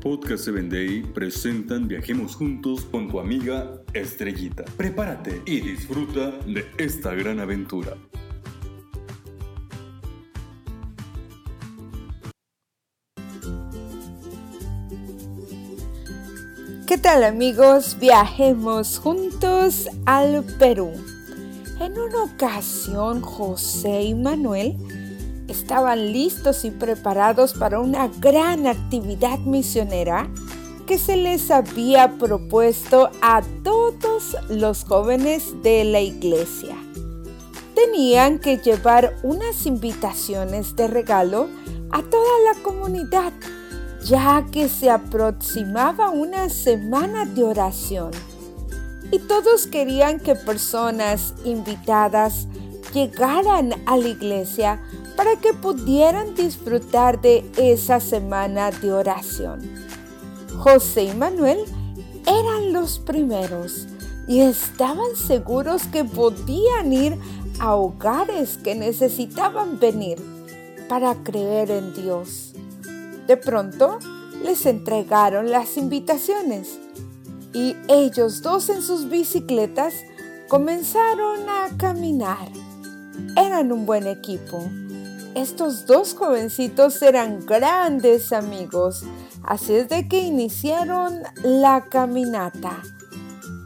Podcast 7 Day presentan Viajemos Juntos con tu amiga Estrellita. Prepárate y disfruta de esta gran aventura. ¿Qué tal amigos? Viajemos juntos al Perú. En una ocasión, José y Manuel estaban listos y preparados para una gran actividad misionera que se les había propuesto a todos los jóvenes de la iglesia. Tenían que llevar unas invitaciones de regalo a toda la comunidad, ya que se aproximaba una semana de oración. Y todos querían que personas invitadas llegaran a la iglesia para que pudieran disfrutar de esa semana de oración. José y Manuel eran los primeros y estaban seguros que podían ir a hogares que necesitaban venir para creer en Dios. De pronto les entregaron las invitaciones y ellos dos en sus bicicletas comenzaron a caminar. Eran un buen equipo estos dos jovencitos eran grandes amigos, así es de que iniciaron la caminata.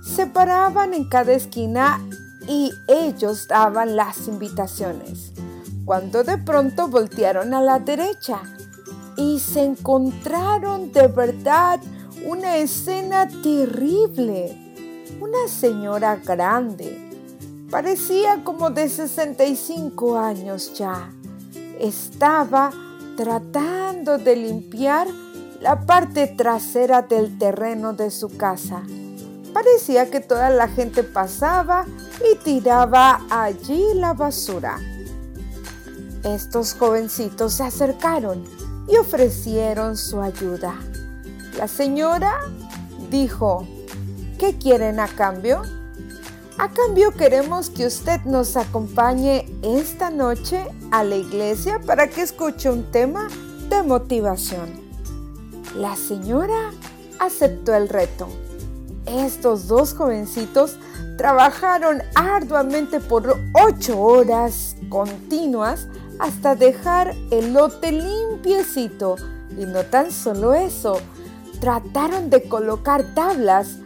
Se paraban en cada esquina y ellos daban las invitaciones, cuando de pronto voltearon a la derecha y se encontraron de verdad una escena terrible. Una señora grande, parecía como de 65 años ya estaba tratando de limpiar la parte trasera del terreno de su casa. Parecía que toda la gente pasaba y tiraba allí la basura. Estos jovencitos se acercaron y ofrecieron su ayuda. La señora dijo, ¿qué quieren a cambio? A cambio queremos que usted nos acompañe esta noche a la iglesia para que escuche un tema de motivación. La señora aceptó el reto. Estos dos jovencitos trabajaron arduamente por ocho horas continuas hasta dejar el lote limpiecito. Y no tan solo eso, trataron de colocar tablas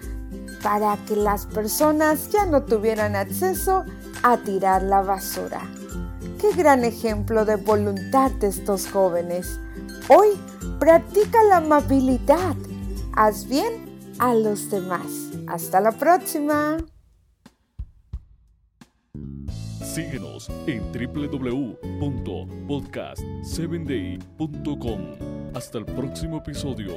para que las personas ya no tuvieran acceso a tirar la basura. Qué gran ejemplo de voluntad de estos jóvenes. Hoy practica la amabilidad. Haz bien a los demás. Hasta la próxima. Síguenos en www.podcast7day.com. Hasta el próximo episodio.